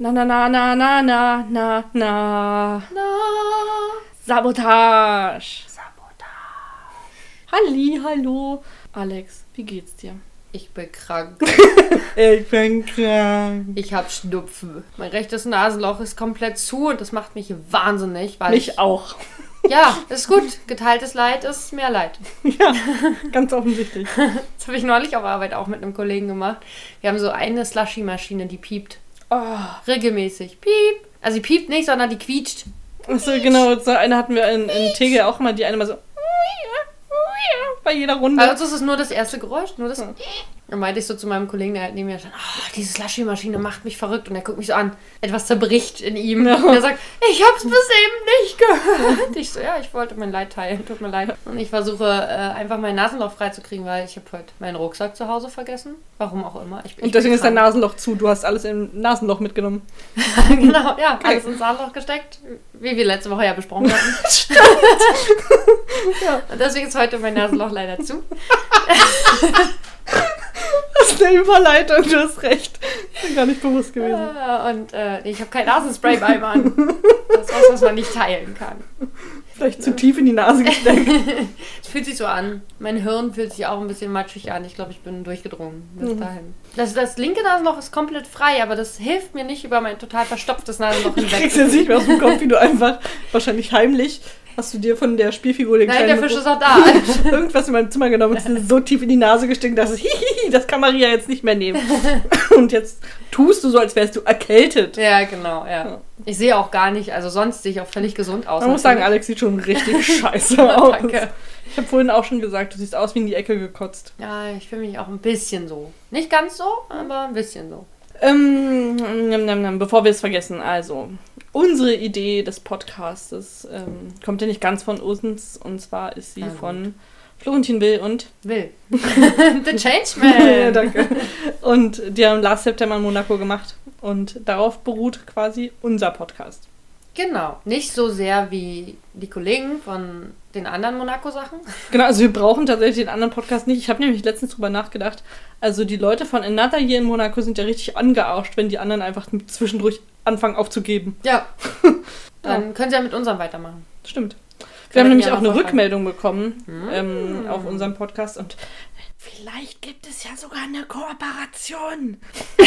Na na na na na na na na. Na. Sabotage. Halli, hallo. Alex, wie geht's dir? Ich bin krank. Ich bin krank. Ich hab Schnupfen. Mein rechtes Nasenloch ist komplett zu und das macht mich wahnsinnig, weil Mich ich, auch. Ja, ist gut. Geteiltes Leid ist mehr Leid. Ja, ganz offensichtlich. Das habe ich neulich auf Arbeit auch mit einem Kollegen gemacht. Wir haben so eine Slushy-Maschine, die piept. Oh, Regelmäßig. Piep. Also die piept nicht, sondern die quietscht. achso, genau. So eine hatten wir in, in Tegel auch mal, die eine mal so bei jeder Runde. Bei uns ist es nur das erste Geräusch, nur das. Dann meinte ich so zu meinem Kollegen, der halt neben mir stand, oh, diese Slushy-Maschine macht mich verrückt. Und er guckt mich so an, etwas zerbricht in ihm. Ja. Und er sagt, ich hab's bis eben nicht gehört. Ich so, ja, ich wollte mein Leid teilen, tut mir leid. Und ich versuche äh, einfach mein Nasenloch freizukriegen, weil ich habe heute meinen Rucksack zu Hause vergessen. Warum auch immer. Ich, ich Und deswegen ist dein. Nasenloch zu. Du hast alles im Nasenloch mitgenommen. genau, ja, alles ins Nasenloch gesteckt, wie wir letzte Woche ja besprochen hatten. Ja. Und deswegen ist heute mein Nasenloch leider zu. Das ist eine Überleitung, du hast recht. Bin gar nicht bewusst gewesen. Äh, Und äh, ich habe kein Nasenspray bei Mann. Das ist was, was man nicht teilen kann. Vielleicht zu tief in die Nase gesteckt. Es fühlt sich so an. Mein Hirn fühlt sich auch ein bisschen matschig an. Ich glaube, ich bin durchgedrungen bis Mhm. dahin. Das, das linke Nasenloch ist komplett frei, aber das hilft mir nicht über mein total verstopftes Nasenloch Du hinweg. kriegst jetzt nicht mehr aus dem Kopf, wie du einfach wahrscheinlich heimlich hast du dir von der Spielfigur den Nein, der Fisch ist auch da. irgendwas in meinem Zimmer genommen und es ist so tief in die Nase gesteckt, dass es hihihi, das kann Maria jetzt nicht mehr nehmen. Und jetzt tust du so, als wärst du erkältet. ja, genau, ja. Ja. Ich sehe auch gar nicht, also sonst sehe ich auch völlig gesund aus. Man muss sagen. Alex sieht schon richtig scheiße aus. Danke. Ich habe vorhin auch schon gesagt, du siehst aus wie in die Ecke gekotzt. Ja, ich fühle mich auch ein bisschen so. Nicht ganz so, aber ein bisschen so. Ähm, bevor wir es vergessen, also unsere Idee des Podcastes ähm, kommt ja nicht ganz von uns und zwar ist sie gut. von Florentin Will und Will. The Changeman. ja, danke. Und die haben Last September in Monaco gemacht und darauf beruht quasi unser Podcast. Genau. Nicht so sehr wie die Kollegen von den anderen Monaco-Sachen. Genau, also wir brauchen tatsächlich den anderen Podcast nicht. Ich habe nämlich letztens drüber nachgedacht. Also die Leute von Another Year in Monaco sind ja richtig angearscht, wenn die anderen einfach zwischendurch anfangen aufzugeben. Ja. Dann können sie ja mit unserem weitermachen. Stimmt. Wir haben nämlich auch eine. Rückmeldung bekommen Hm. ähm, auf unserem Podcast und vielleicht gibt es ja sogar eine Kooperation.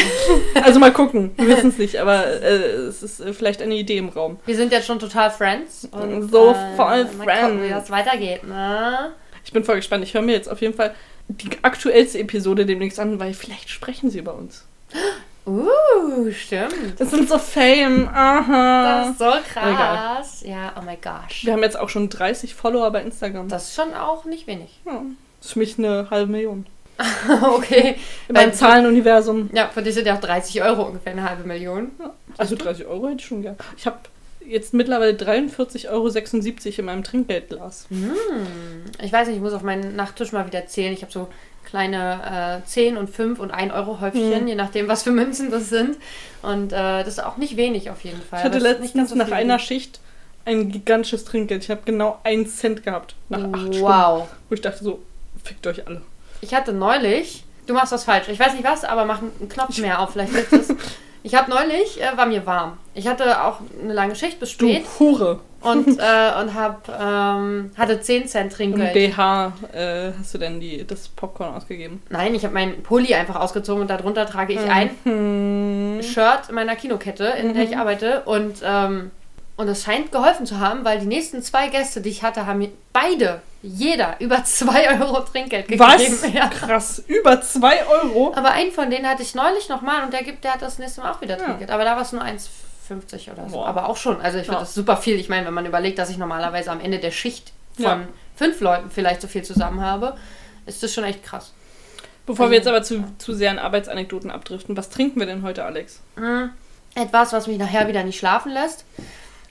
also mal gucken, wir wissen es nicht, aber äh, es ist äh, vielleicht eine Idee im Raum. Wir sind jetzt schon total Friends. Und, So äh, voll Mal gucken, Friends. wie das weitergeht, ne? Ich bin voll gespannt. Ich höre mir jetzt auf jeden Fall die aktuellste Episode demnächst an, weil vielleicht sprechen sie über uns. Uh, stimmt. Das sind so Fame. Das Aha. ist so krass. Ja, oh my gosh. Wir haben jetzt auch schon 30 Follower bei Instagram. Das ist schon auch nicht wenig. ja, das ist für mich eine halbe Million. okay. In meinem Weil- Zahlenuniversum. Ja, für dich sind ja auch 30 Euro ungefähr eine halbe Million. Also 30 Euro hätte ich schon gern. Ich habe jetzt mittlerweile 43,76 Euro in meinem Trinkgeldglas. Hm. Ich weiß nicht, ich muss auf meinen Nachttisch mal wieder zählen. Ich habe so kleine äh, 10 und 5 und 1 Euro Häufchen, Mhm. je nachdem, was für Münzen das sind. Und äh, das ist auch nicht wenig auf jeden Fall. Ich hatte letztens ganz so nach einer Schicht ein gigantisches Trinkgeld. Ich habe genau einen Cent gehabt. Nach acht Stunden. Wow. Wo ich dachte so, fickt euch alle. Ich hatte neulich, du machst was falsch. Ich weiß nicht was, aber mach einen Knopf mehr auf, vielleicht hilft es. Ich habe neulich, äh, war mir warm. Ich hatte auch eine lange Schicht bis Du spät Hure. und, äh, und hab, ähm, hatte 10 Cent Trinkgeld. BH äh, hast du denn die, das Popcorn ausgegeben? Nein, ich habe meinen Pulli einfach ausgezogen und darunter trage ich ein Hm. Shirt meiner Kinokette, in der ich arbeite. Und, ähm, und es scheint geholfen zu haben, weil die nächsten zwei Gäste, die ich hatte, haben mir beide, jeder, über 2 Euro Trinkgeld gegeben. Was? Ja. Krass. Über 2 Euro? Aber einen von denen hatte ich neulich nochmal und der gibt, der hat das nächste Mal auch wieder Ja. Trinkgeld. Aber da war es nur 1,50 oder so. Boah. Aber auch schon. Also ich finde Ja. das super viel. Ich meine, wenn man überlegt, dass ich normalerweise am Ende der Schicht von Ja. fünf Leuten vielleicht so viel zusammen habe, ist das schon echt krass. Bevor wir jetzt aber zu, zu sehr in Arbeitsanekdoten abdriften, was trinken wir denn heute, Alex? Mm, Etwas, was mich nachher wieder nicht schlafen lässt.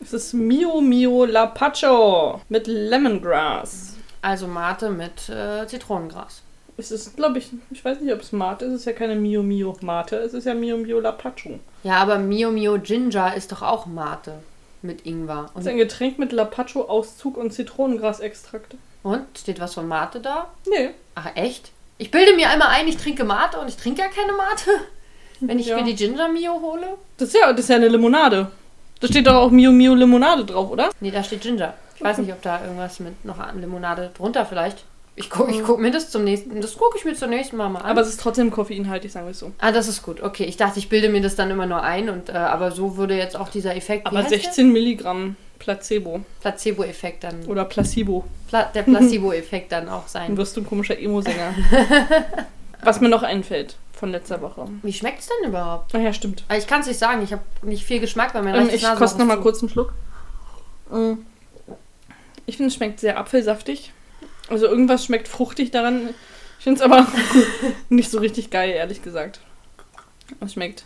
Es ist Mio Mio Lapacho mit Lemongrass. Also Mate mit äh, Zitronengras. Es ist, glaube ich, ich weiß nicht, ob es Mate ist. Es ist ja keine Mio Mio Mate. Es ist ja Mio Mio Lapacho. Ja, aber Mio Mio Ginger ist doch auch Mate mit Ingwer. Das Und, ist ein Getränk mit Lapacho-Auszug und Zitronengrasextrakt. und steht was von Mate da? Nee. Ach echt? Ich bilde mir einmal ein, ich trinke Mate und ich trinke ja keine Mate. Wenn ich Ja. mir die Ginger Mio hole? Das ist ja, das ist ja eine Limonade. Da steht doch auch Mio Mio Limonade drauf, oder? Nee, da steht Ginger. Ich weiß nicht, ob da irgendwas mit noch an Limonade drunter vielleicht. Ich gucke ich guck mir das zum nächsten, das gucke ich mir zum nächsten Mal mal an. Aber es ist trotzdem koffeinhaltig, sagen wir es so. ah, das ist gut. Okay, ich dachte, ich bilde mir das dann immer nur ein und äh, aber so würde jetzt auch dieser Effekt, Aber heißt der? 16 Milligramm Placebo Placebo-Effekt dann, oder Placebo. Pla der Placebo-Effekt dann auch Dann sein. wirst du ein komischer Emo-Sänger. Was mir noch einfällt von letzter Woche. Wie schmeckt's denn überhaupt? Ach ja, stimmt. Ah, Ich kann es nicht sagen, ich habe nicht viel Geschmack, weil mein Ähm, ich koste noch ist mal zu. kurz einen Schluck. Mm. Ich finde, es schmeckt sehr apfelsaftig. Also irgendwas schmeckt fruchtig daran. Ich finde es aber nicht so richtig geil, ehrlich gesagt. Es schmeckt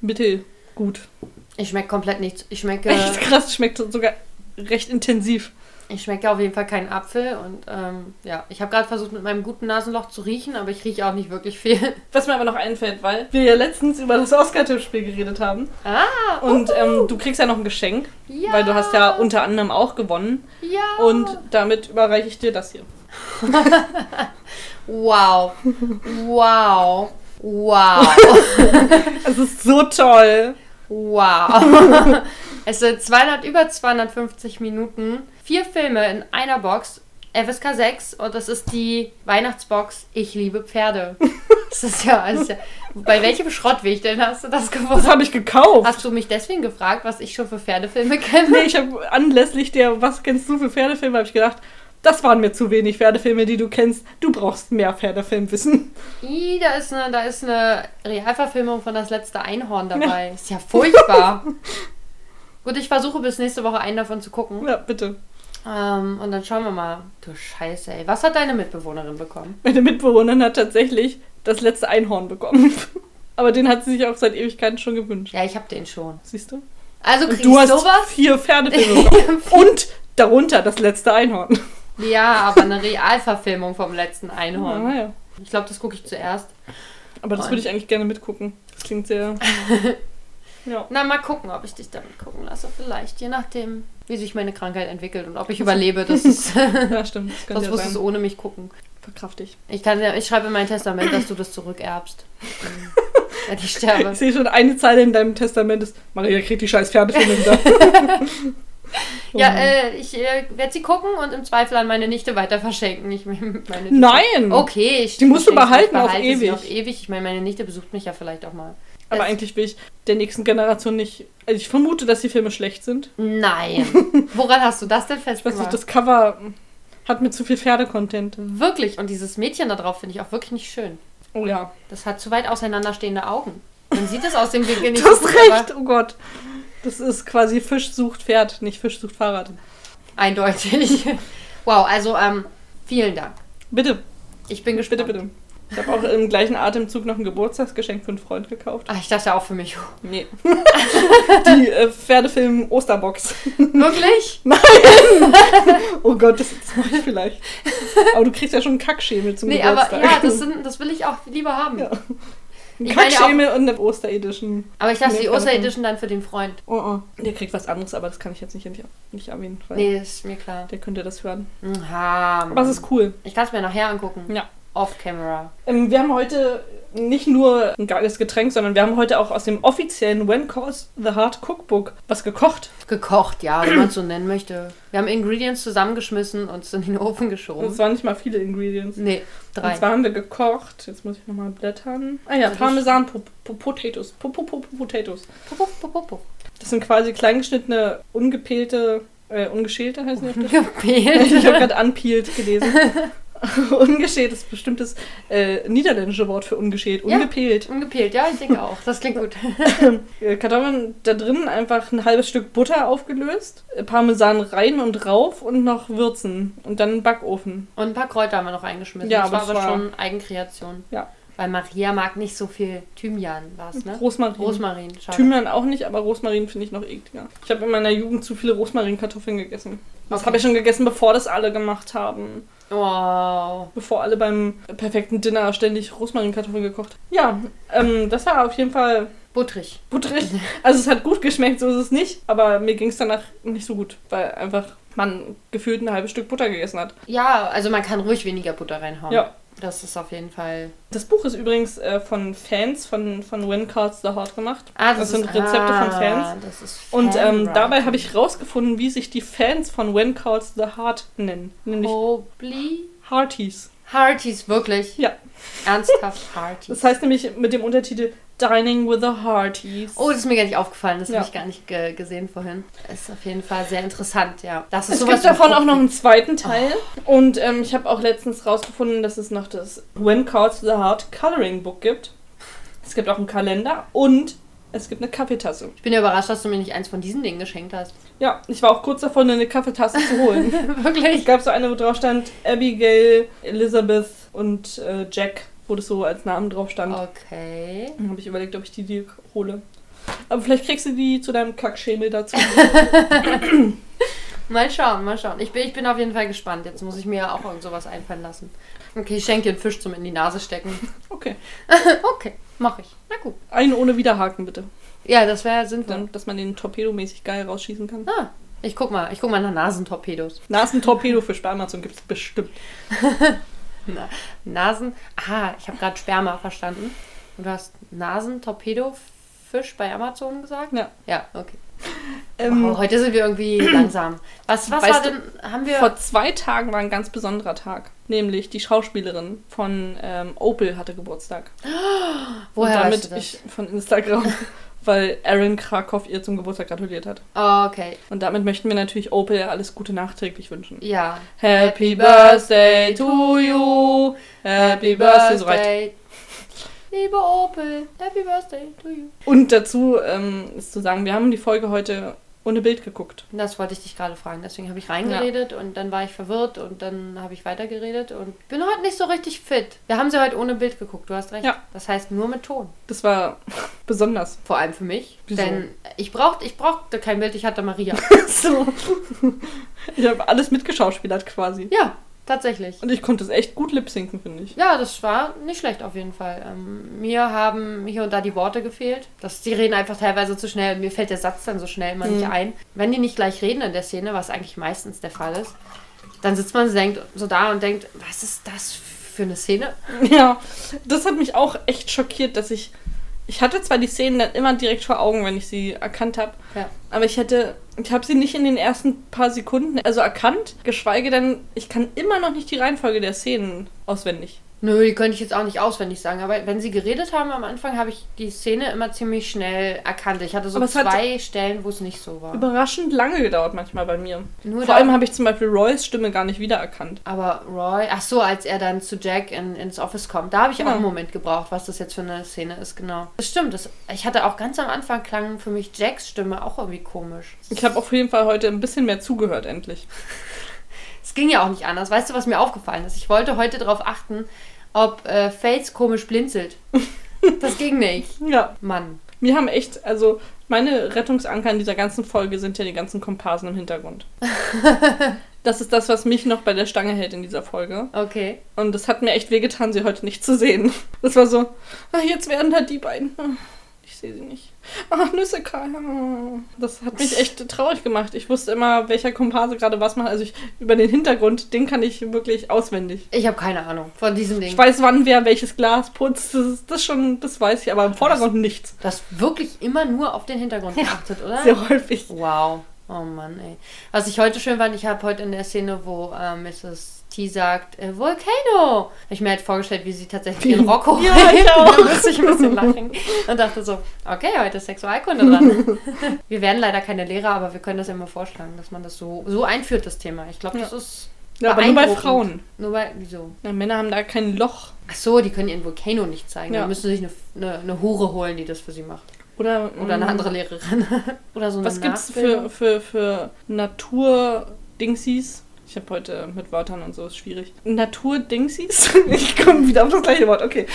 mittelgut. Ich schmecke komplett nichts. Ich schmecke, Echt krass, schmeckt sogar recht intensiv. Ich schmecke auf jeden Fall keinen Apfel und ähm, ja, ich habe gerade versucht mit meinem guten Nasenloch zu riechen, aber ich rieche auch nicht wirklich viel. Was mir aber noch einfällt, weil wir ja letztens über das Oscar-Tippspiel geredet haben. Ah, Und ähm, du kriegst ja noch ein Geschenk, ja. weil du hast ja unter anderem auch gewonnen. Ja. Und damit überreiche ich dir das hier. wow. Wow. Wow. Es ist so toll. Wow. Es sind 200, über 250 Minuten, vier Filme in einer Box, FSK 6 und das ist die Weihnachtsbox Ich liebe Pferde. Das ist ja, das ist ja bei welchem Schrottweg denn hast du das Das gewusst? habe ich gekauft. Hast du mich deswegen gefragt, was ich schon für Pferdefilme kenne? Nee, ich habe anlässlich der Was kennst du für Pferdefilme, habe ich gedacht, das waren mir zu wenig Pferdefilme, die du kennst. Du brauchst mehr Pferdefilmwissen. Ih, da ist eine, da ist eine Realverfilmung von Das letzte Einhorn dabei. Ist ja furchtbar. Gut, ich versuche bis nächste Woche einen davon zu gucken. Ja, bitte. Ähm, und dann schauen wir mal. Du Scheiße, ey. Was hat deine Mitbewohnerin bekommen? Meine Mitbewohnerin hat tatsächlich das letzte Einhorn bekommen. Aber den hat sie sich auch seit Ewigkeiten schon gewünscht. Ja, ich hab den schon. Siehst du? Also Und kriegst du hast sowas? vier Pferdefilme bekommen. Und darunter das letzte Einhorn. Ja, aber eine Realverfilmung vom letzten Einhorn. Ah, ja. Ich glaube, das gucke ich zuerst. Aber das würde ich eigentlich gerne mitgucken. Das klingt sehr. ja. Na, mal gucken, ob ich dich damit gucken lasse. Vielleicht, je nachdem, wie sich meine Krankheit entwickelt und ob ich überlebe. Das ist, ja, stimmt. Das sonst ja musst du es ohne mich gucken. Verkraft ich. Ich, kann, ich schreibe in mein Testament, dass du das zurückerbst. Wenn ich sterbe. Ich sehe schon eine Zeile in deinem Testament ist, Maria kriegt die scheiß Pferdefilme wieder. Ja, äh, ich äh, werde sie gucken und im Zweifel an meine Nichte weiter verschenken. Ich meine, Nein! Okay, ich Die musst du behalten auf ewig. auf ewig. Ich meine, meine Nichte besucht mich ja vielleicht auch mal. Aber Das- eigentlich will ich der nächsten Generation nicht. Also ich vermute, dass die Filme schlecht sind. Nein. Woran hast du das denn Ich weiß nicht, das Cover hat mir zu viel Pferdecontent. Wirklich. Und dieses Mädchen da drauf finde ich auch wirklich nicht schön. Oh ja. Das hat zu weit auseinanderstehende Augen. Man sieht es aus dem Winkel nicht Du hast recht, oh Gott. Das ist quasi Fisch sucht Pferd, nicht Fisch sucht Fahrrad. Eindeutig. wow, also ähm, vielen Dank. Bitte, Ich bin bitte, gespannt. bitte. Ich habe auch im gleichen Atemzug noch ein Geburtstagsgeschenk für einen Freund gekauft. Ah, ich dachte auch für mich. Nee. Die äh, Pferdefilm Osterbox. Wirklich? Oh Gott, das, das mache ich vielleicht. Aber du kriegst ja schon einen Kackschemel zum Nee, aber Geburtstag. ja, das, sind, das will ich auch lieber haben. Ja. Ein Kackschemel und eine Osteredition. Aber ich dachte, Nee, die Osteredition dann für den Freund. Oh, oh. Der kriegt was anderes, aber das kann ich jetzt nicht, nicht erwähnen, weil Nee, ist mir klar. der könnte das hören. Ha, Aber es ist cool. ich kann es mir nachher angucken. Ja. Off-Camera. Ähm, wir haben heute nicht nur ein geiles Getränk, sondern wir haben heute auch aus dem offiziellen When Calls the Heart Cookbook was gekocht. Gekocht, ja, wenn man es so nennen möchte. Wir haben Ingredients zusammengeschmissen und es in den Ofen geschoben. es waren nicht mal viele Ingredients. Nee, drei. Und zwar haben wir gekocht. Jetzt muss ich nochmal blättern. Ah ja, Das Parmesan po po Potatoes. Po po po Potatoes. Das sind quasi kleingeschnittene, ungepählte, äh, ungeschälte heißen die? Gepählt. Ich habe gerade unpeeled gelesen. ungeschält ist bestimmtes äh, niederländische Wort für ungeschält. Ja. Ungepählt. Ja, ich denke auch. Das klingt gut. Äh, Kartoffeln da drin einfach ein halbes Stück Butter aufgelöst, Parmesan rein und rauf und noch würzen und dann Backofen. Und ein paar Kräuter haben wir noch eingeschmissen. Ja, das war aber aber war- schon Eigenkreation. Ja. Weil Maria mag nicht so viel Thymian, was, ne? Rosmarin. Rosmarin, schade. Thymian auch nicht, aber Rosmarin finde ich noch ekliger. Ich habe in meiner Jugend zu viele Rosmarinkartoffeln gegessen. Das Okay. habe ich schon gegessen, bevor das alle gemacht haben. Wow. Bevor alle beim perfekten Dinner ständig Rosmarinkartoffeln gekocht. Ja, ähm, das war auf jeden Fall Butterig. butterig. Also es hat gut geschmeckt, so ist es nicht, aber mir ging es danach nicht so gut, weil einfach man gefühlt ein halbes Stück Butter gegessen hat. Ja, also man kann ruhig weniger Butter reinhauen. Ja. Das ist auf jeden Fall. Das Buch ist übrigens äh, von Fans von, von When Cards the Heart gemacht. Ah, Das sind Rezepte von Fans. Das ist Und ähm, dabei habe ich rausgefunden, wie sich die Fans von When Calls the Heart nennen. Nämlich Hobley? Hearties. Hearties, wirklich. Ja. Ernsthaft Hearties. Das heißt nämlich mit dem Untertitel Dining with the Hearties. Oh, das ist mir gar nicht aufgefallen. Das Ja. habe ich gar nicht ge gesehen vorhin. Ist auf jeden Fall sehr interessant, ja. Das ist Es gibt davon auch noch einen zweiten Teil. Und ähm, ich habe auch letztens rausgefunden, dass es noch das When Calls the Heart Coloring Book gibt. Es gibt auch einen Kalender und es gibt eine Kaffeetasse. Ich bin ja überrascht, dass du mir nicht eins von diesen Dingen geschenkt hast. Ja, ich war auch kurz davon, eine Kaffeetasse zu holen. Es Wirklich? gab so eine, wo drauf stand Abigail, Elizabeth und äh, Jack, wo das so als Namen drauf stand. Okay. Dann habe ich überlegt, ob ich die dir hole. Aber vielleicht kriegst du die zu deinem Kackschemel dazu. Mal schauen, mal schauen. Ich bin, ich bin auf jeden Fall gespannt. Jetzt muss ich mir ja auch irgend sowas einfallen lassen. Okay, ich schenke dir einen Fisch zum in die Nase stecken. Okay. okay, mache ich. Na gut. Einen ohne Widerhaken, bitte. Ja, das wäre sinnvoll. Dann, dass man den torpedomäßig geil rausschießen kann. Ah, ich guck mal. Ich guck mal nach Nasentorpedos. Nasentorpedo für Spermazon gibt es bestimmt. Na, Nasen. Aha, ich habe gerade Sperma verstanden. Und du hast Nasentorpedo-Fisch bei Amazon gesagt? Ja. Ja, okay. Ähm, oh, heute sind wir irgendwie langsam. Was, was war du, denn? Haben wir. Vor zwei Tagen war ein ganz besonderer Tag. Nämlich die Schauspielerin von ähm, Opel hatte Geburtstag. woher Und damit weißt du das? ich von Instagram, weil Aaron Krakow ihr zum Geburtstag gratuliert hat. Oh, okay. Und damit möchten wir natürlich Opel alles Gute nachträglich wünschen. Ja. Happy Birthday to you. Happy Birthday. So reicht. Liebe Opel, Happy Birthday to you. Und dazu ähm, ist zu sagen, wir haben die Folge heute ohne Bild geguckt. Das wollte ich dich gerade fragen. Deswegen habe ich reingeredet und dann war ich verwirrt und dann habe ich weitergeredet und bin heute nicht so richtig fit. Wir haben sie heute ohne Bild geguckt, du hast recht. Ja. Das heißt nur mit Ton. Das war besonders. Vor allem für mich. Wieso? Denn ich, braucht, ich brauchte kein Bild, ich hatte Maria. so. Ich habe alles mitgeschauspielert quasi. ja, tatsächlich. Und ich konnte es echt gut lip-sinken, finde ich. Ja, das war nicht schlecht auf jeden Fall. Ähm, mir haben hier und da die Worte gefehlt. Das, die reden einfach teilweise zu schnell. Mir fällt der Satz dann so schnell immer nicht Mhm. ein. Wenn die nicht gleich reden in der Szene, was eigentlich meistens der Fall ist, dann sitzt man denkt, so da und denkt, was ist das für eine Szene? Ja, das hat mich auch echt schockiert, dass ich. Ich hatte zwar die Szenen dann immer direkt vor Augen, wenn ich sie erkannt habe, Ja. aber ich hätte. Ich habe sie nicht in den ersten paar Sekunden also erkannt, geschweige denn, ich kann immer noch nicht die Reihenfolge der Szenen auswendig. Nö, die könnte ich jetzt auch nicht auswendig sagen. Aber wenn sie geredet haben am Anfang, habe ich die Szene immer ziemlich schnell erkannt. Ich hatte so zwei Stellen, wo es nicht so war. Überraschend lange gedauert manchmal bei mir. Nur Vor allem habe ich zum Beispiel Roys Stimme gar nicht wiedererkannt. Aber Roy, ach so, als er dann zu Jack in, ins Office kommt, da habe ich auch Genau. einen Moment gebraucht, was das jetzt für eine Szene ist, genau. Das stimmt, das, ich hatte auch ganz am Anfang klang für mich Jacks Stimme auch irgendwie komisch. Ich habe auf jeden Fall heute ein bisschen mehr zugehört, endlich. Ging ja auch nicht anders. Weißt du, was mir aufgefallen ist? Ich wollte heute darauf achten, ob äh, Fates komisch blinzelt. Das ging nicht. Ja, Mann. wir haben echt, also meine Rettungsanker in dieser ganzen Folge sind ja die ganzen Komparsen im Hintergrund. Das ist das, was mich noch bei der Stange hält in dieser Folge. Okay. Und es hat mir echt wehgetan, sie heute nicht zu sehen. Das war so, ah, jetzt werden da die beiden. Ah, Ich sehe sie nicht. Ach, Nüssekal. Ah. Das hat mich echt traurig gemacht. Ich wusste immer, welcher Komparse gerade was macht. Also ich, über den Hintergrund, den kann ich wirklich auswendig. Ich habe keine Ahnung von diesem Ding. Ich weiß, wann wer welches Glas putzt. Das, das schon, das weiß ich, aber im Vordergrund nichts. Du hast wirklich immer nur auf den Hintergrund geachtet, oder? Sehr häufig. Wow. Oh Mann, ey. Was ich heute schön fand, ich habe heute in der Szene, wo äh, Mrs. Sagt, äh, Volcano. Hab ich mir halt vorgestellt, wie sie tatsächlich Rock hochhebt. Ja, ich auch. Da musste ich ein bisschen lachen. Und dachte so, okay, heute ist Sexualkunde dran. wir werden leider keine Lehrer, aber wir können das immer vorschlagen, dass man das so, so einführt, das Thema. Ich glaube, das ist Ja, aber nur bei. Frauen. Nur bei, wieso? Ja, Männer haben da kein Loch. Ach so, die können ihren Volcano nicht zeigen. Ja. Dann müssen sich eine, eine, eine Hure holen, die das für sie macht. Oder, Oder eine mm, andere Lehrerin. Oder so eine Was gibt's Nachbildung. für, für, für Natur-Dingsies? Ich habe heute mit Wörtern und so, ist schwierig. Natur-Dingsies? Ich komme wieder auf das gleiche Wort, okay.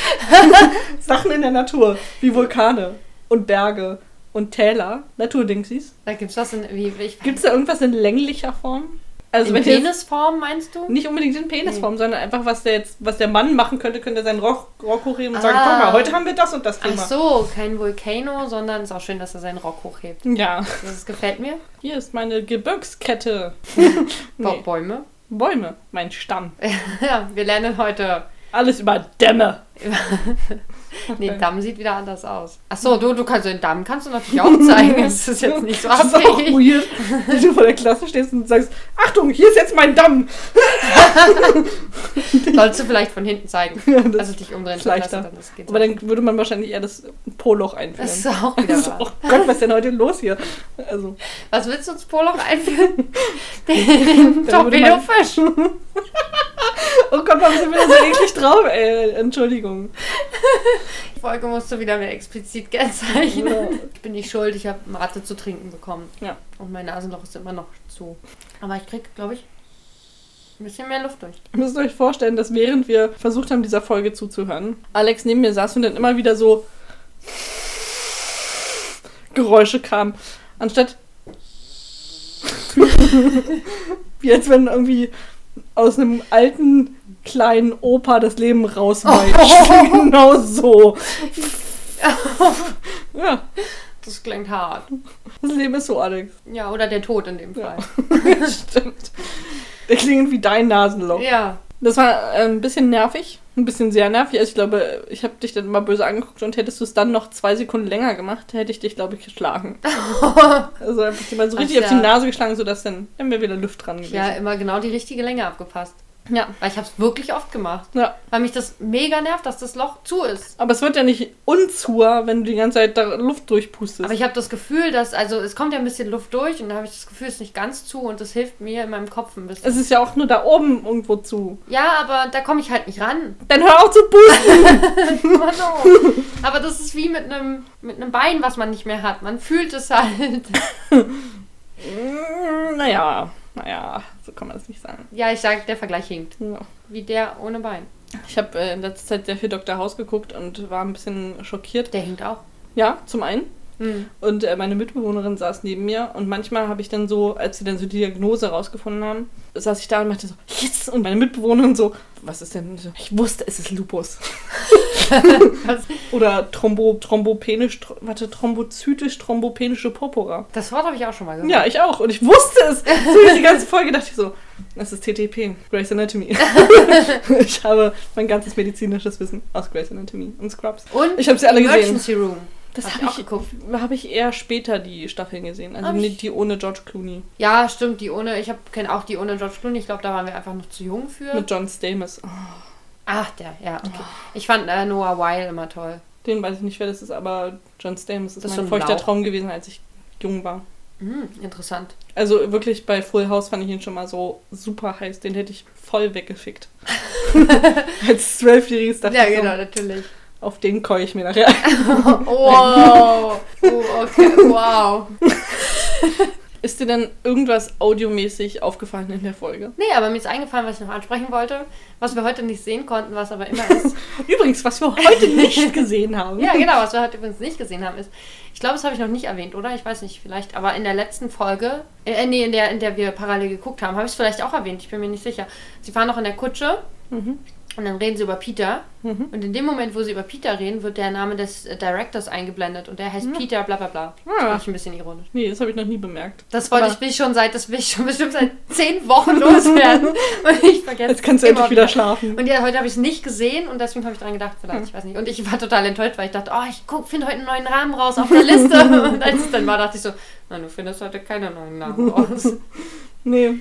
Sachen in der Natur, wie Vulkane und Berge und Täler. Natur-Dingsies. Da gibt's was in, wie, ich Gibt's da irgendwas in länglicher Form? Also In Penisform meinst du? nicht unbedingt in Penisform, sondern einfach, was der jetzt, was der Mann machen könnte, könnte er seinen Rock, Rock hochheben und sagen, Ah. guck mal, heute haben wir das und das Ach Thema. so, kein Vulcano, sondern ist auch schön, dass er seinen Rock hochhebt. Ja, Das gefällt mir. hier ist meine Gebirgskette. Nee, Bäume. Bäume, mein Stamm. Ja, wir lernen heute. Alles über Dämme. Nee, Okay. Damm sieht wieder anders aus. Ach so, du, du kannst den Damm kannst du natürlich auch zeigen. Das ist jetzt nicht so Das ist auch weird, wenn du vor der Klasse stehst und sagst, Achtung, hier ist jetzt mein Damm. Sollst du vielleicht von hinten zeigen. Ja, Also dich umdrehen leichter. Klasse, dann Aber dann würde man wahrscheinlich eher das Poloch einführen. Das ist auch wieder Also, oh Gott, was ist denn heute los hier? Also, Was willst du ins Poloch einführen? Den, Da Torpedofisch. oh Gott, warum sind wir denn so eklig drauf, ey? Entschuldigung. Die Folge musst du wieder mehr explizit kennzeichnen. Ja. Ich bin nicht schuld, ich habe Mate zu trinken bekommen. Ja. Und mein Nasenloch ist immer noch zu. Aber ich krieg, glaube ich, ein bisschen mehr Luft durch. Ihr müsst euch vorstellen, dass während wir versucht haben, dieser Folge zuzuhören, Alex neben mir saß und dann immer wieder so Geräusche kamen. Anstatt wie als wenn irgendwie aus einem alten kleinen Opa das Leben rausweicht. genau so. ja, Das klingt hart. das Leben ist so, Alex. Ja, oder der Tod in dem Ja. Fall. Stimmt. Der klingt wie dein Nasenloch. Ja. Das war äh, ein bisschen nervig. Ein bisschen sehr nervig. Also ich glaube, ich habe dich dann immer böse angeguckt und hättest du es dann noch zwei Sekunden länger gemacht, hätte ich dich, glaube ich, geschlagen. also einfach dir mal so Ach richtig ja. auf die Nase geschlagen, sodass dann dann wäre wieder Luft dran gewesen. Ja, immer genau die richtige Länge abgepasst. Ja. Weil ich habe es wirklich oft gemacht. ja. Weil mich das mega nervt, dass das Loch zu ist. Aber es wird ja nicht unzuer, wenn du die ganze Zeit da Luft durchpustest. Aber ich habe das Gefühl, dass, also es kommt ja ein bisschen Luft durch und da habe ich das Gefühl, es ist nicht ganz zu und das hilft mir in meinem Kopf ein bisschen. es ist ja auch nur da oben irgendwo zu. ja, aber da komme ich halt nicht ran. Dann hör auf zu pusten! Aber das ist wie mit einem mit einem Bein, was man nicht mehr hat. Man fühlt es halt. Naja, naja, so kann man das nicht sagen. Ja, ich sag, der Vergleich hinkt. Ja. Wie der ohne Bein. Ich habe äh, in letzter Zeit sehr viel Dr. House geguckt und war ein bisschen schockiert. Der hinkt auch. Ja, zum einen. Hm. Und äh, meine Mitbewohnerin saß neben mir und manchmal habe ich dann so, als sie dann so die Diagnose rausgefunden haben, saß ich da und machte so, yes! Und meine Mitbewohnerin so, was ist denn? so, Ich wusste, es ist Lupus. Oder Thrombo, thrombopenisch, warte, thrombozytisch, thrombopenische Purpura. Das Wort habe ich auch schon mal gehört. Ja, ich auch. Und ich wusste es. So die ganze Folge dachte ich so, es ist TTP, Grey's Anatomy. ich habe mein ganzes medizinisches Wissen aus Grey's Anatomy und Scrubs. Und Ich habe sie alle gesehen. Emergency Room. Das Hab habe ich ich, auch geguckt. habe ich eher später die Staffeln gesehen. Also Hab die, ich- die ohne George Clooney. Ja, stimmt, die ohne, ich kenne auch die ohne George Clooney. Ich glaube, da waren wir einfach noch zu jung für. Mit John Stamos. Oh, Ach, der, ja, okay. Ich fand äh, Noah Weil immer toll. den weiß ich nicht, wer das ist, aber John Stamos ist Das ist mein so ein feuchter Lauch. Traum gewesen, als ich jung war. Hm, interessant. Also wirklich bei Full House fand ich ihn schon mal so super heiß. Den hätte ich voll weggefickt. als Zwölfjähriges dachte Ja, ich so, genau, natürlich. auf den keu ich mir nachher. wow. Oh, okay, wow. Ist dir denn irgendwas audiomäßig aufgefallen in der Folge? Nee, aber mir ist eingefallen, was ich noch ansprechen wollte, was wir heute nicht sehen konnten, was aber immer ist. Übrigens, was wir heute nicht gesehen haben. ja, genau, was wir heute übrigens nicht gesehen haben, ist, ich glaube, das habe ich noch nicht erwähnt, oder? Ich weiß nicht, vielleicht, aber in der letzten Folge, äh, nee, in der, in der wir parallel geguckt haben, habe ich es vielleicht auch erwähnt, ich bin mir nicht sicher. Sie fahren noch in der Kutsche Mhm. Und dann reden sie über Peter. Mhm. Und in dem Moment, wo sie über Peter reden, wird der Name des äh, Directors eingeblendet und der heißt Ja. Peter, bla bla bla. Das Ah. fand ich ein bisschen ironisch. Nee, das habe ich noch nie bemerkt. Das wollte Aber- ich mich schon seit, das will ich schon bestimmt seit zehn Wochen loswerden. Und ich vergesse Jetzt kannst du endlich wieder schlafen. Und ja, heute habe ich es nicht gesehen und deswegen habe ich dran gedacht, vielleicht, Hm. ich weiß nicht. Und ich war total enttäuscht, weil ich dachte, oh, ich finde heute einen neuen Namen raus auf der Liste. und als es dann war, dachte ich so, na, du findest heute keine neuen Namen raus. Nee.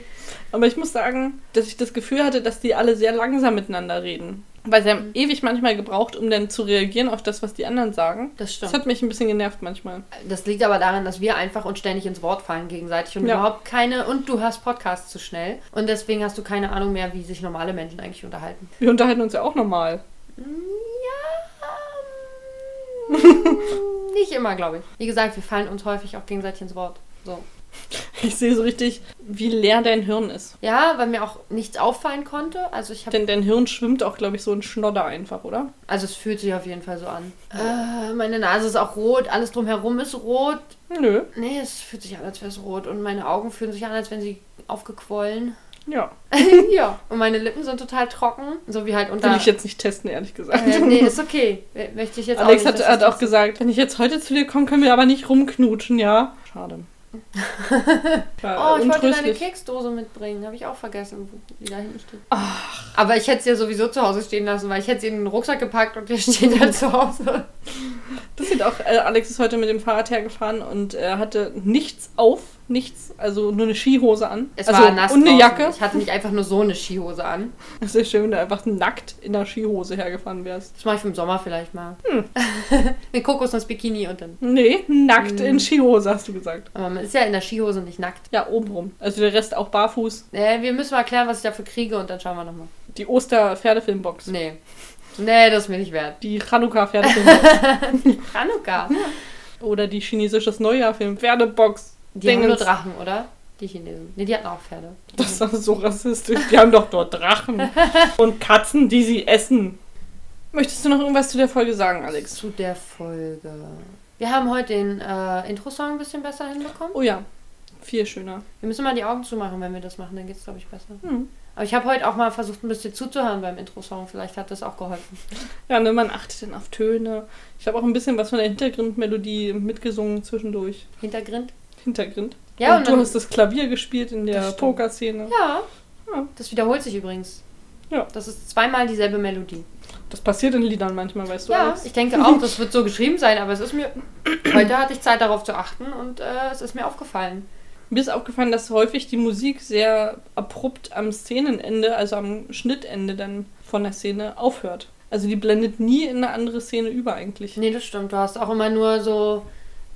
Aber ich muss sagen, dass ich das Gefühl hatte, dass die alle sehr langsam miteinander reden. Weil sie haben Mhm. ewig manchmal gebraucht, um dann zu reagieren auf das, was die anderen sagen. Das Das stimmt. hat mich ein bisschen genervt manchmal. Das liegt aber daran, dass wir einfach uns ständig ins Wort fallen gegenseitig und Ja. überhaupt keine, und du hörst Podcasts zu schnell. Und deswegen hast du keine Ahnung mehr, wie sich normale Menschen eigentlich unterhalten. Wir unterhalten uns ja auch normal. Ja. ähm, Nicht immer, glaube ich. Wie gesagt, wir fallen uns häufig auch gegenseitig ins Wort. So. Ich sehe so richtig, wie leer dein Hirn ist. Ja, weil mir auch nichts auffallen konnte. Also ich Denn dein Hirn schwimmt auch, glaube ich, so in Schnodder einfach, oder? Also es fühlt sich auf jeden Fall so an. Äh, meine Nase ist auch rot, alles drumherum ist rot. Nö. Nee, es fühlt sich an, als wäre es rot. Und meine Augen fühlen sich an, als wären sie aufgequollen. Ja, ja. Und meine Lippen sind total trocken, so wie halt unter. will ich jetzt nicht testen, ehrlich gesagt. äh, nee, ist okay. Möchte ich jetzt Alex auch hat, nicht. hat dass auch gesagt, wenn ich jetzt heute zu dir komme, können wir aber nicht rumknutschen, ja? Schade. Oh, ich wollte deine. Keksdose mitbringen. Habe ich auch vergessen, wo die da hinten steht. Aber ich hätte sie ja sowieso zu Hause stehen lassen, weil ich hätte sie in den Rucksack gepackt und der steht halt zu Hause. Das sieht auch, äh, Alex ist heute mit dem Fahrrad hergefahren und er hatte nichts auf, nichts, also nur eine Skihose an. Es also, war nass Und eine. Jacke. Ich hatte nicht einfach nur so eine Skihose an. Das ist schön, wenn du einfach nackt in der Skihose hergefahren wärst. Das mache ich im Sommer vielleicht mal. Hm. Mit Kokosnuss-Bikini und dann. Nee, nackt Hm. in Skihose, hast du gesagt. Aber man ist ja in der Skihose nicht nackt. Ja, obenrum. Also der Rest auch barfuß. Äh, wir müssen mal klären, was ich dafür kriege und dann schauen wir nochmal. Die Oster-Pferdefilmbox. Nee. Nee, das ist mir nicht wert. Die Chanukka-Pferdefilmbox. Hanukkah. Oder die chinesisches Neujahr-Film. Pferdebox. Die haben nur Dingens. Drachen, oder? Die Chinesen. Nee, die hatten auch Pferde. Das ist so rassistisch. Die haben doch dort Drachen. Und Katzen, die sie essen. Möchtest du noch irgendwas zu der Folge sagen, Alex? Zu der Folge. Wir haben heute den äh, Intro-Song ein bisschen besser hinbekommen. Oh ja, viel schöner. Wir müssen mal die Augen zumachen, wenn wir das machen, dann geht es, glaube ich, besser. Hm. Aber ich habe heute auch mal versucht, ein bisschen zuzuhören beim Intro-Song. Vielleicht hat das auch geholfen. Ja, ne, man achtet dann auf Töne. Ich habe auch ein bisschen was von der Hintergrundmelodie mitgesungen zwischendurch. Hintergrund? Hintergrund. Ja, und, und du dann- hast das Klavier gespielt in der. Pokerszene. Ja. Ja. Das wiederholt sich übrigens. Ja. Das ist zweimal dieselbe Melodie. Das passiert in Liedern manchmal, weißt du, Ja, Alex? ich denke auch, das wird so geschrieben sein, aber es ist mir. Heute hatte ich Zeit darauf zu achten und äh, es ist mir aufgefallen. Mir ist aufgefallen, dass häufig die Musik sehr abrupt am Szenenende, also am Schnittende dann von der Szene aufhört. Also die blendet nie in eine andere Szene über eigentlich. Nee, das stimmt. Du hast auch immer nur so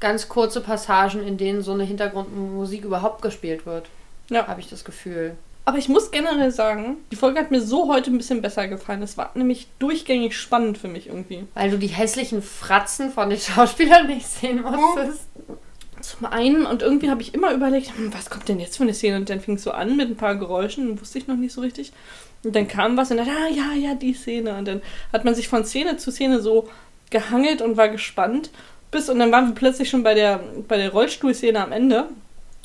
ganz kurze Passagen, in denen so eine Hintergrundmusik überhaupt gespielt wird. Ja. Habe ich das Gefühl. Aber ich muss generell sagen, die Folge hat mir so heute ein bisschen besser gefallen. Es war nämlich durchgängig spannend für mich irgendwie. Weil du die hässlichen Fratzen von den Schauspielern nicht sehen musstest. Zum einen, und irgendwie habe ich immer überlegt, hm, was kommt denn jetzt für eine Szene? Und dann fing es so an mit ein paar Geräuschen, wusste ich noch nicht so richtig. Und dann kam was und dann, ah ja, ja, die Szene. Und dann hat man sich von Szene zu Szene so gehangelt und war gespannt. Bis, und dann waren wir plötzlich schon bei der, bei der Rollstuhlszene am Ende.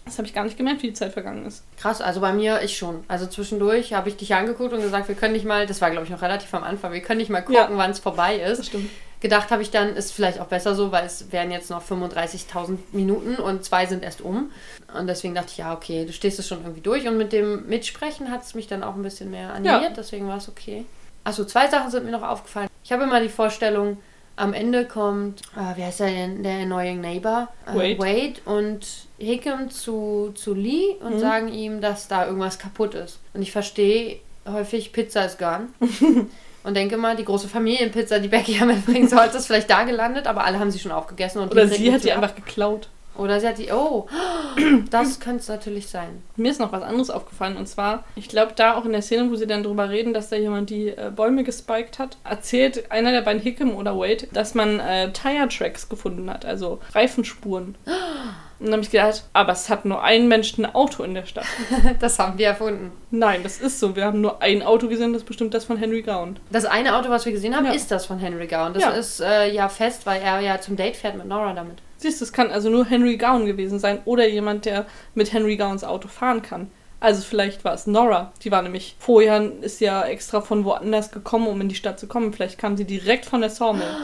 Das habe ich gar nicht gemerkt, wie die Zeit vergangen ist. Krass, also bei mir ich schon. Also zwischendurch habe ich dich angeguckt und gesagt, wir können nicht mal, das war glaube ich noch relativ am Anfang, wir können nicht mal gucken, Ja. wann es vorbei ist. stimmt. Gedacht habe ich dann, ist vielleicht auch besser so, weil es wären jetzt noch 35.000 Minuten und zwei sind erst um. Und deswegen dachte ich, ja, okay, du stehst es schon irgendwie durch. Und mit dem Mitsprechen hat es mich dann auch ein bisschen mehr animiert, Ja. deswegen war es okay. Achso, zwei Sachen sind mir noch aufgefallen. Ich habe immer die Vorstellung, am Ende kommt, äh, wie heißt der denn, der Annoying Neighbor? Äh, Wade. Wade und Hickam zu, zu Lee und Mhm. sagen ihm, dass da irgendwas kaputt ist. Und ich verstehe häufig, Pizza ist gone. Und denke mal, die große Familienpizza, die Becky ja mitbringen sollte, ist vielleicht da gelandet, aber alle haben sie schon aufgegessen. Und Oder sie hat die ab. einfach geklaut. Oder sie hat die. Oh, das könnte es natürlich sein. Mir ist noch was anderes aufgefallen und zwar, ich glaube, da auch in der Szene, wo sie dann drüber reden, dass da jemand die äh, Bäume gespiked hat, erzählt einer der beiden Hickam oder Wade, dass man äh, Tire-Tracks gefunden hat, also Reifenspuren. Und dann habe ich gedacht, aber es hat nur ein Mensch ein Auto in der Stadt. Das haben wir erfunden. Nein, das ist so. Wir haben nur ein Auto gesehen, das ist bestimmt das von Henry Gound. Das eine Auto, was wir gesehen haben, Ja. ist das von Henry Gowan. Das Ja. ist äh, ja fest, weil er ja zum Date fährt mit Nora damit. Siehst du, es kann also nur Henry Gowan gewesen sein oder jemand, der mit Henry Gowns Auto fahren kann. Also vielleicht war es Nora. Die war nämlich vorher, ist ja extra von woanders gekommen, um in die Stadt zu kommen. Vielleicht kam sie direkt von der Sawmill.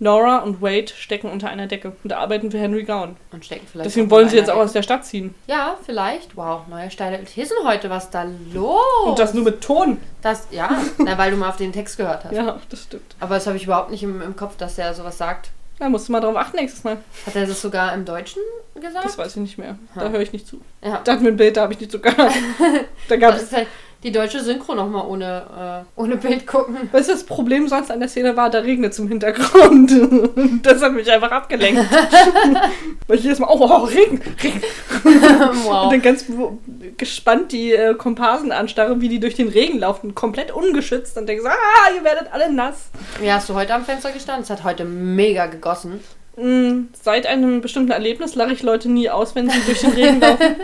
Nora und Wade stecken unter einer Decke und arbeiten für Henry Gowan. Und stecken vielleicht. Deswegen wollen sie jetzt einer auch aus der Stadt ziehen. Decke. Ja, vielleicht. Wow, neue Steine. Hier sind heute was da los. Und das nur mit Ton. Das, ja, na, weil du mal auf den Text gehört hast. Ja, das stimmt. Aber das habe ich überhaupt nicht im, im Kopf, dass er sowas sagt. Da musst du mal drauf achten nächstes Mal. Hat er das sogar im Deutschen gesagt? Das weiß ich nicht mehr. Da höre ich nicht zu. ja. Da hatten wir ein Bild, da habe ich nicht zugehört. Da gab es die deutsche Synchro nochmal ohne, äh, ohne Bild gucken. Weißt du, das Problem sonst an der Szene war, da regnet es im Hintergrund. Und das hat mich einfach abgelenkt. Weil ich jedes Mal, oh, oh Regen, Regen. Und wow. dann ganz gespannt die äh, Komparsen anstarre, wie die durch den Regen laufen, komplett ungeschützt und denkst, ah, ihr werdet alle nass. Wie hast du heute am Fenster gestanden? Es hat heute mega gegossen. Mm, Seit einem bestimmten Erlebnis lache ich Leute nie aus, wenn sie durch den Regen laufen.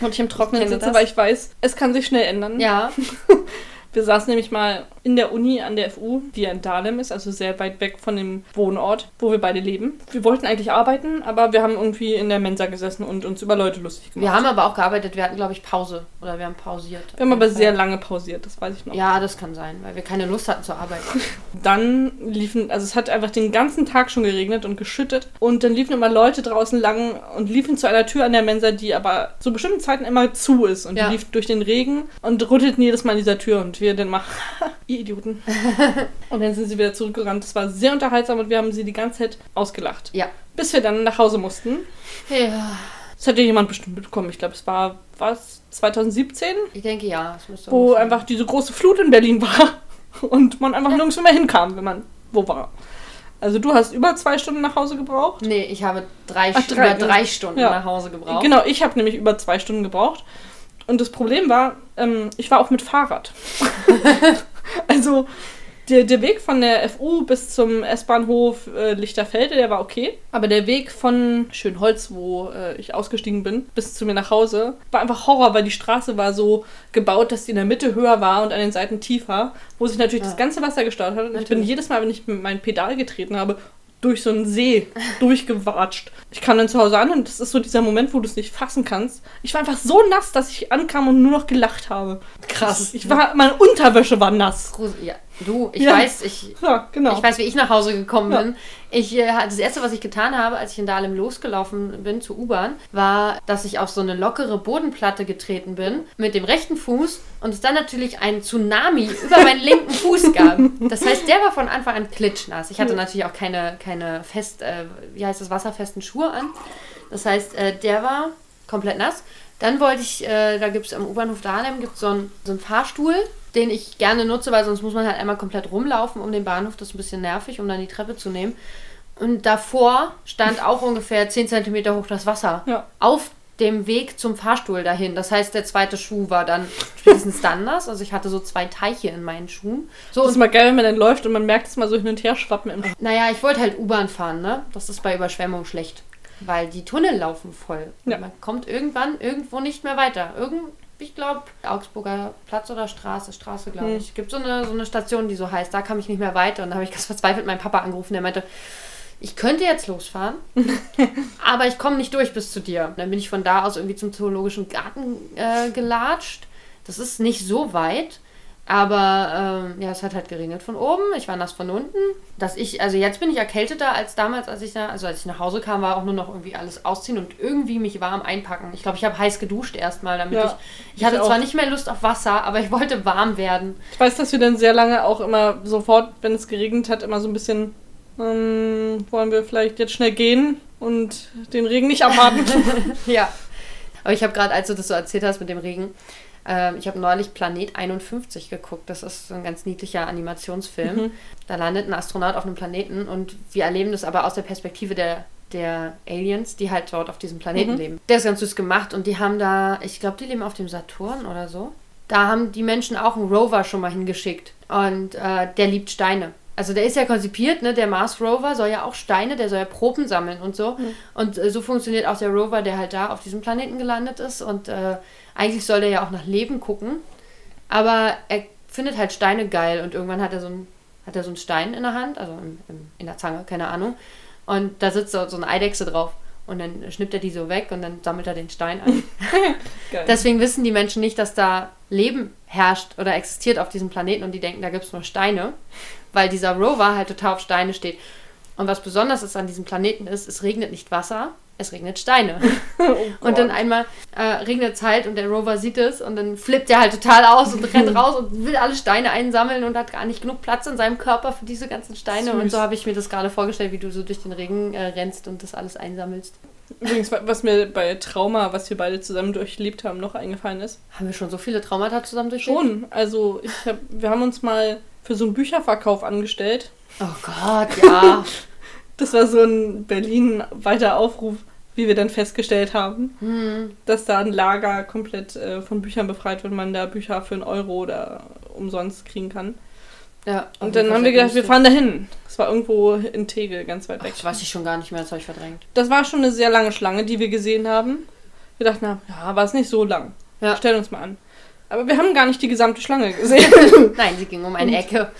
Und ich im Trockenen kenne sitze, das. weil ich weiß, es kann sich schnell ändern. Ja, Wir saßen nämlich mal in der Uni an der FU, die ja in Dahlem ist, also sehr weit weg von dem Wohnort, wo wir beide leben. Wir wollten eigentlich arbeiten, aber wir haben irgendwie in der Mensa gesessen und uns über Leute lustig gemacht. Wir haben aber auch gearbeitet, wir hatten, glaube ich, Pause. Oder wir haben pausiert. Wir haben aber sehr lange pausiert, das weiß ich noch. Ja, das kann sein, weil wir keine Lust hatten zu arbeiten. Dann liefen, also es hat einfach den ganzen Tag schon geregnet und geschüttet. Und dann liefen immer Leute draußen lang und liefen zu einer Tür an der Mensa, die aber zu bestimmten Zeiten immer zu ist. Und Ja. die lief durch den Regen und rüttelten jedes Mal an dieser Tür. Und wir dann mal, ihr Idioten. und dann sind sie wieder zurückgerannt. Das war sehr unterhaltsam und wir haben sie die ganze Zeit ausgelacht. Ja. Bis wir dann nach Hause mussten. Ja, Das hat ja jemand bestimmt mitbekommen. Ich glaube, es war, was, 2017? ich denke ja. Es wo ungefähr- einfach diese große Flut in Berlin war und man einfach nirgends mehr hinkam, wenn man wo war. Also du hast über zwei Stunden nach Hause gebraucht. Nee, ich habe drei, Ach, drei, über drei Stunden Ja. nach Hause gebraucht. Genau, ich habe nämlich über zwei Stunden gebraucht. Und das Problem war, ähm, ich war auch mit Fahrrad. also der, der Weg von der FU bis zum S-Bahnhof äh, Lichterfelde, der war okay. Aber der Weg von Schönholz, wo äh, ich ausgestiegen bin, bis zu mir nach Hause, war einfach Horror, weil die Straße war so gebaut, dass die in der Mitte höher war und an den Seiten tiefer, wo sich natürlich Ja. das ganze Wasser gestaut hat. Und ich bin Natürlich. jedes Mal, wenn ich meinem Pedal getreten habe, durch so einen See durchgewatscht. Ich kam dann zu Hause an und das ist so dieser Moment, wo du es nicht fassen kannst. Ich war einfach so nass, dass ich ankam und nur noch gelacht habe. Krass. Ich war, meine Unterwäsche war nass. Ja, du, ich Ja. weiß, ich, Ja, genau. ich weiß, wie ich nach Hause gekommen Ja. bin. Ich, äh, das erste, was ich getan habe, als ich in Dahlem losgelaufen bin zur U-Bahn, war, dass ich auf so eine lockere Bodenplatte getreten bin mit dem rechten Fuß und es dann natürlich ein Tsunami über meinen linken Fuß gab. Das heißt, der war von Anfang an klitschnass. Ich hatte natürlich auch keine, keine fest, äh, wie heißt das, wasserfesten Schuhe an. Das heißt, äh, der war komplett nass. Dann wollte ich, äh, da gibt es am U-Bahnhof Dahlem gibt's so, einen, so einen Fahrstuhl, den ich gerne nutze, weil sonst muss man halt einmal komplett rumlaufen um den Bahnhof. Das ist ein bisschen nervig, um dann die Treppe zu nehmen. Und davor stand auch ungefähr 10 cm hoch das Wasser. Ja. Auf dem Weg zum Fahrstuhl dahin. Das heißt, der zweite Schuh war dann spätestens dann. Also ich hatte so zwei Teiche in meinen Schuhen. So, das ist mal geil, wenn man dann läuft und man merkt es mal so hin und her schwappen im naja, ich wollte halt U-Bahn fahren, ne? Das ist bei Überschwemmung schlecht. Weil die Tunnel laufen voll. Ja. man kommt irgendwann irgendwo nicht mehr weiter. Irgend, ich glaube, Augsburger Platz oder Straße, Straße, glaube Hm. ich. Gibt so eine, so eine Station, die so heißt, da kam ich nicht mehr weiter. Und da habe ich ganz verzweifelt meinen Papa angerufen, der meinte, ich könnte jetzt losfahren, aber ich komme nicht durch bis zu dir. Dann bin ich von da aus irgendwie zum Zoologischen Garten äh, gelatscht. Das ist nicht so weit. Aber ähm, ja, es hat halt geregnet von oben. Ich war nass von unten. Dass ich, also jetzt bin ich erkälteter als damals, als ich da, also als ich nach Hause kam, war auch nur noch irgendwie alles ausziehen und irgendwie mich warm einpacken. Ich glaube, ich habe heiß geduscht erstmal, damit Ja, ich. Ich hatte ich zwar nicht mehr Lust auf Wasser, aber ich wollte warm werden. Ich weiß, dass wir dann sehr lange auch immer sofort, wenn es geregnet hat, immer so ein bisschen, ähm, wollen wir vielleicht jetzt schnell gehen und den Regen nicht abwarten. Ja. Aber ich habe gerade, als du das so erzählt hast mit dem Regen, ähm, ich habe neulich Planet 51 geguckt. Das ist so ein ganz niedlicher Animationsfilm. Mhm. Da landet ein Astronaut auf einem Planeten und wir erleben das aber aus der Perspektive der, der Aliens, die halt dort auf diesem Planeten Mhm. leben. Der ist ganz süß gemacht und die haben da, ich glaube, die leben auf dem Saturn oder so. Da haben die Menschen auch einen Rover schon mal hingeschickt und äh, der liebt Steine. Also der ist ja konzipiert, ne? Der Mars Rover soll ja auch Steine, der soll ja Proben sammeln und so. Und äh, so funktioniert auch der Rover, der halt da auf diesem Planeten gelandet ist. Und äh, eigentlich soll der ja auch nach Leben gucken. Aber er findet halt Steine geil und irgendwann hat er so einen, hat er so einen Stein in der Hand, also im, im, in der Zange, keine Ahnung. Und da sitzt so, so eine Eidechse drauf. Und dann schnippt er die so weg und dann sammelt er den Stein ein. Geil. Deswegen wissen die Menschen nicht, dass da Leben herrscht oder existiert auf diesem Planeten und die denken, da gibt es nur Steine, weil dieser Rover halt total auf Steine steht. Und was besonders ist an diesem Planeten ist, es regnet nicht Wasser, es regnet Steine. Oh Und dann einmal äh, regnet es halt und der Rover sieht es und dann flippt er halt total aus und rennt raus und will alle Steine einsammeln und hat gar nicht genug Platz in seinem Körper für diese ganzen Steine. Und Süß. so habe ich mir das gerade vorgestellt, wie du so durch den Regen äh, rennst und das alles einsammelst. Übrigens, wa- was mir bei Trauma, was wir beide zusammen durchlebt haben, noch eingefallen ist. Haben wir schon so viele Traumata zusammen durchlebt? Schon. Also, ich hab, wir haben uns mal für so einen Bücherverkauf angestellt. Oh Gott, ja. Das war so ein Berlin-weiter Aufruf, wie wir dann festgestellt haben, hm. dass da ein Lager komplett äh, von Büchern befreit wird, man da Bücher für einen Euro oder umsonst kriegen kann. Ja, Und dann haben wir gedacht, wir fahren dahin. Das war irgendwo in Tegel, ganz weit Ach, weg. das weiß ich schon gar nicht mehr, das habe ich verdrängt. Das war schon eine sehr lange Schlange, die wir gesehen haben. Wir dachten, na, ja, war es nicht so lang. Ja. Stellen uns mal an. Aber wir haben gar nicht die gesamte Schlange gesehen. Nein, sie ging um eine Und- Ecke.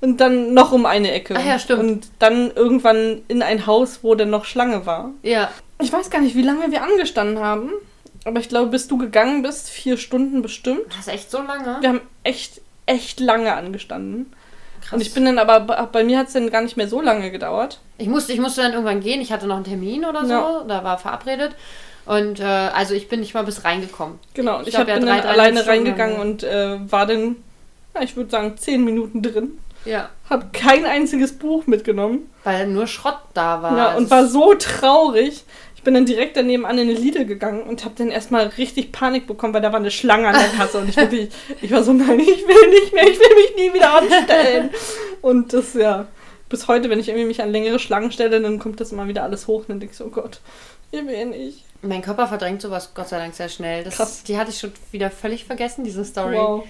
Und dann noch um eine Ecke. Ach ja, stimmt. Und dann irgendwann in ein Haus, wo dann noch Schlange war. Ja. Ich weiß gar nicht, wie lange wir angestanden haben. Aber ich glaube, bis du gegangen bist, vier Stunden bestimmt. Das ist echt so lange. Wir haben echt, echt lange angestanden. Krass. Und ich bin dann aber, bei mir hat es dann gar nicht mehr so lange gedauert. Ich musste, ich musste dann irgendwann gehen. Ich hatte noch einen Termin oder so. Ja. Da war verabredet. Und äh, also ich bin nicht mal bis reingekommen. Genau, und Ich ich, glaub, hab, ja, bin drei, dann alleine Stunden reingegangen und äh, war dann, ja, ich würde sagen, zehn Minuten drin. Ja. Hab kein einziges Buch mitgenommen. Weil nur Schrott da war. ja, Also und es- war so traurig. Ich bin dann direkt daneben an in eine Lidl gegangen und habe dann erstmal richtig Panik bekommen, weil da war eine Schlange an der Kasse und ich wirklich, ich war so, nein, ich will nicht mehr, ich will mich nie wieder anstellen. Und das, ja, bis heute, wenn ich irgendwie mich an längere Schlangen stelle, dann kommt das immer wieder alles hoch und dann denke ich so, oh Gott, ich will nicht. Mein Körper verdrängt sowas Gott sei Dank sehr schnell. Das, Krass. Die hatte ich schon wieder völlig vergessen, diese Story. Wow.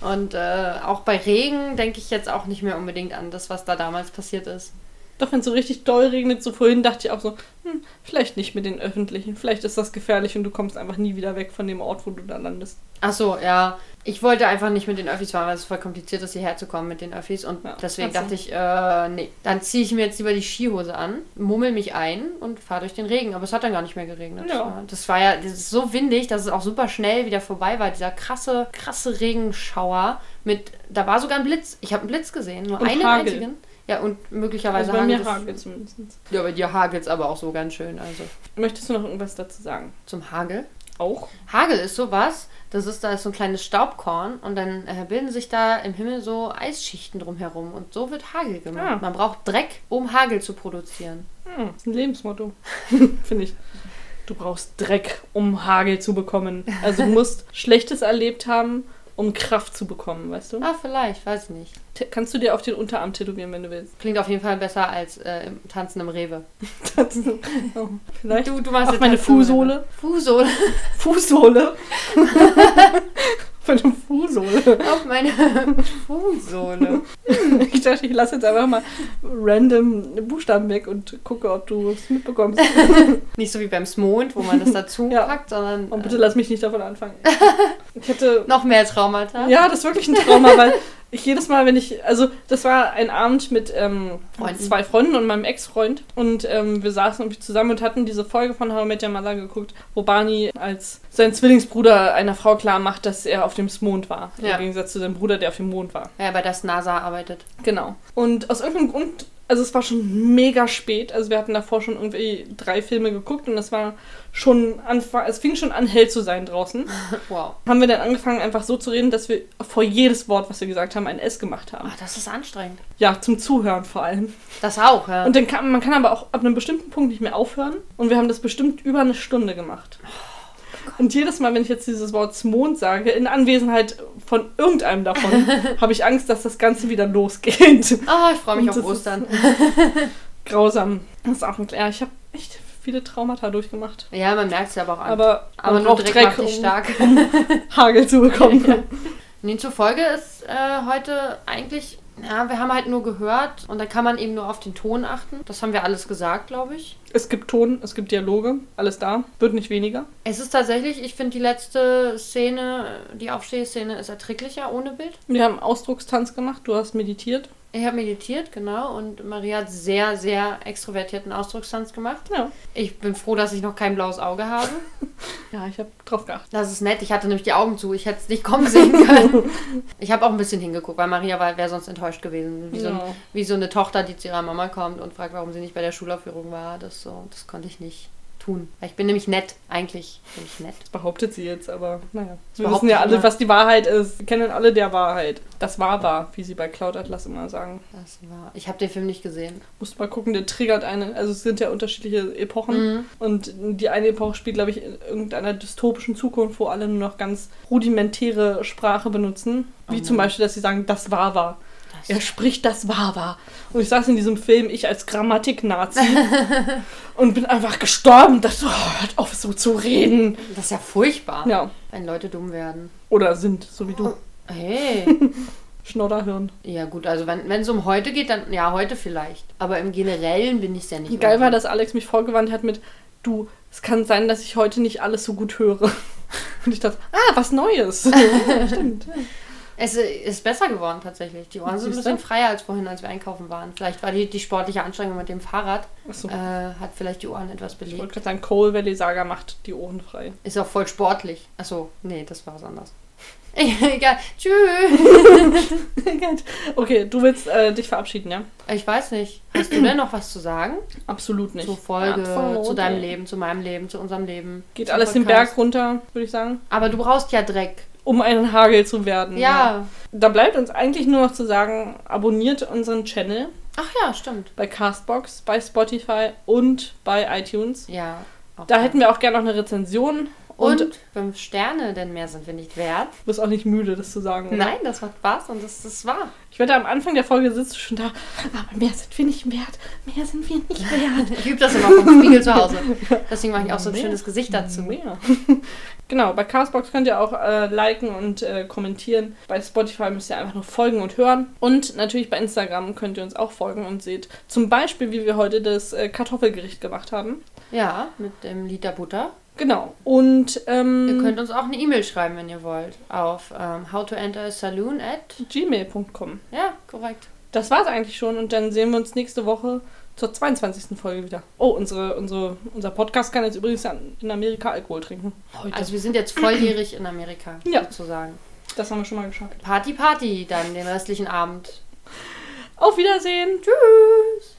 Und äh, auch bei Regen denke ich jetzt auch nicht mehr unbedingt an das, was da damals passiert ist. Doch, wenn es so richtig doll regnet, so vorhin dachte ich auch so, hm, vielleicht nicht mit den Öffentlichen, vielleicht ist das gefährlich und du kommst einfach nie wieder weg von dem Ort, wo du da landest. Ach so, ja. Ich wollte einfach nicht mit den Öffis fahren, weil es voll kompliziert ist, hierher zu kommen mit den Öffis. Und Ja, deswegen dachte ich, äh, nee. Dann ziehe ich mir jetzt lieber die Skihose an, mummel mich ein und fahre durch den Regen. Aber es hat dann gar nicht mehr geregnet. Ja. Das war ja das ist so windig, dass es auch super schnell wieder vorbei war. Dieser krasse, krasse Regenschauer mit, da war sogar ein Blitz. Ich habe einen Blitz gesehen, nur Und einen Hagel. einzigen. Ja, und möglicherweise Also bei mir hagelt es- zumindest. Ja, bei dir hagelt es aber auch so ganz schön. Also Möchtest du noch irgendwas dazu sagen? zum Hagel. Auch? Hagel ist sowas, das ist da ist so ein kleines Staubkorn und dann äh, bilden sich da im Himmel so Eisschichten drumherum und so wird Hagel gemacht. Ah. Man braucht Dreck, um Hagel zu produzieren. Hm, ist ein Lebensmotto, finde ich. Du brauchst Dreck, um Hagel zu bekommen. Also du musst Schlechtes erlebt haben, um Kraft zu bekommen, weißt du? Ah, vielleicht, weiß ich nicht. T kannst du dir auf den Unterarm tätowieren, wenn du willst. Klingt auf jeden Fall besser als äh, im Tanzen im Rewe. Das- oh, vielleicht Du, du machst auf jetzt meine Tanzen. Fußsohle. Fußsohle. Fußsohle. auf meine Fußsohle. auf meine Fußsohle. Ich dachte, ich lasse jetzt einfach mal random Buchstaben weg und gucke, ob du es mitbekommst. Nicht so wie beim Smond, wo man das dazu Ja. packt, sondern Und äh, bitte lass mich nicht davon anfangen. Ich hätte noch mehr Traumata. Ja, das ist wirklich ein Trauma, weil ich jedes Mal, wenn ich, also das war ein Abend mit ähm, zwei Freunden und meinem Ex-Freund und ähm, wir saßen irgendwie zusammen und hatten diese Folge von How I Met Your Mother geguckt, wo Barney als sein Zwillingsbruder einer Frau klar macht, dass er auf dem Mond war, Ja. im Gegensatz zu seinem Bruder, der auf dem Mond war. Ja, bei das NASA arbeitet. Genau. Und aus irgendeinem Grund, also es war schon mega spät, also wir hatten davor schon irgendwie drei Filme geguckt und es war schon Anfang, es fing schon an hell zu sein draußen Wow. haben wir dann angefangen, einfach so zu reden, dass wir vor jedes Wort, was wir gesagt haben, ein S gemacht haben. Ach, das ist anstrengend. Ja, zum Zuhören vor allem. Das auch, ja. Und dann kann man kann aber auch ab einem bestimmten Punkt nicht mehr aufhören. Und wir haben das bestimmt über eine Stunde gemacht. Und jedes Mal, wenn ich jetzt dieses Wort Mond sage, in Anwesenheit von irgendeinem davon, habe ich Angst, dass das Ganze wieder losgeht. Ah, ich freue mich Und auf Ostern. Grausam. Das ist auch ein ja, ich habe echt viele Traumata durchgemacht. Ja, man merkt es ja aber auch an. Aber, Aber nur Dreck, Dreck, dich um stark. Hagel zu bekommen. Ja. Demzufolge ist äh, heute eigentlich, ja, wir haben halt nur gehört und da kann man eben nur auf den Ton achten. Das haben wir alles gesagt, glaube ich. Es gibt Ton, es gibt Dialoge, alles da, wird nicht weniger. Es ist tatsächlich, ich finde die letzte Szene, die Aufstehszene ist erträglicher ohne Bild. Wir haben Ausdruckstanz gemacht, du hast meditiert. Ich habe meditiert, genau, und Maria hat sehr, sehr extrovertierten Ausdruckstanz gemacht. Ja. Ich bin froh, dass ich noch kein blaues Auge habe. Ja, ich habe drauf geachtet. Das ist nett. Ich hatte nämlich die Augen zu. Ich hätte es nicht kommen sehen können. Ich habe auch ein bisschen hingeguckt, weil Maria wäre sonst enttäuscht gewesen. Wie so, ein, Ja. wie so eine Tochter, die zu ihrer Mama kommt und fragt, warum sie nicht bei der Schulaufführung war. Das, so, das konnte ich nicht tun. Weil ich bin nämlich nett. Eigentlich bin ich nett. Das behauptet sie jetzt, aber naja. Wir behaupte wissen ja alle, immer. was die Wahrheit ist. Wir kennen alle der Wahrheit. Das war wahr, wie sie bei Cloud Atlas immer sagen. Das war. Ich habe den Film nicht gesehen. Musst mal gucken, der triggert eine. Also es sind ja unterschiedliche Epochen. Mhm. Und die eine Epoche spielt, glaube ich, in irgendeiner dystopischen Zukunft, wo alle nur noch ganz rudimentäre Sprache benutzen. Wie Oh zum. Beispiel, dass sie sagen, das war wahr. Das, Er spricht das wahr war. Und ich saß in diesem Film, ich als Grammatik-Nazi, und bin einfach gestorben. Dachte, oh, hört auf so zu reden. das ist ja furchtbar, Ja. wenn Leute dumm werden. Oder sind, so wie du. Hey. Schnodderhirn. ja, gut, also wenn es um heute geht, dann ja, heute vielleicht. Aber im Generellen bin ich ja nicht. Geil war, dass Alex mich vorgewandt hat mit, du, es kann sein, dass ich heute nicht alles so gut höre. Und ich dachte, ah, was Neues. Stimmt. Es ist besser geworden tatsächlich. Die Ohren sind ein bisschen freier als vorhin, als wir einkaufen waren. Vielleicht war die, die sportliche Anstrengung mit dem Fahrrad, Achso. äh, hat vielleicht die Ohren etwas Ich wollte belegt. gerade sagen, Coal Valley Saga macht die Ohren frei. Ist auch voll sportlich. Achso, nee, das war was anderes. Egal. Tschüss. okay, du willst äh, dich verabschieden, ja? Ich weiß nicht. Hast du denn noch was zu sagen? Absolut nicht. Zur Folge, Absolut zu deinem. Leben, zu meinem Leben, zu unserem Leben. Geht alles den Podcast. Berg runter, würde ich sagen. Aber du brauchst ja Dreck. Um einen Hagel zu werden. Ja. Da bleibt uns eigentlich nur noch zu sagen, abonniert unseren Channel Ach ja, stimmt. bei Castbox, bei Spotify und bei iTunes. Ja. Da ja. hätten wir auch gerne noch eine Rezension. Und, Und fünf Sterne, denn mehr sind wir nicht wert. du bist auch nicht müde, das zu sagen. Oder? Nein, das macht Spaß und das ist wahr. Ich wette, am Anfang der Folge sitzt schon da, aber mehr sind wir nicht wert. Mehr sind wir nicht wert. Ich übe das immer vom Spiegel zu Hause. Deswegen mache ich auch so ein Mehr. schönes Gesicht dazu. Mehr. genau, bei Castbox könnt ihr auch äh, liken und äh, kommentieren. Bei Spotify müsst ihr einfach nur folgen und hören. Und natürlich bei Instagram könnt ihr uns auch folgen und seht zum Beispiel, wie wir heute das äh, Kartoffelgericht gemacht haben. Ja, mit dem Liter Butter. Genau. Und Ihr ähm, könnt uns auch eine E-Mail schreiben, wenn ihr wollt. Auf ähm, how to enter a saloon at. gmail.com. Ja, korrekt. Das war's eigentlich schon und dann sehen wir uns nächste Woche zur 22. Folge wieder. Oh, unsere, unsere, unser Podcast kann jetzt übrigens in Amerika Alkohol trinken. Heute. Also wir sind jetzt volljährig in Amerika, Ja. sozusagen. das haben wir schon mal geschafft. Party, Party, dann den restlichen Abend. Auf Wiedersehen. Tschüss.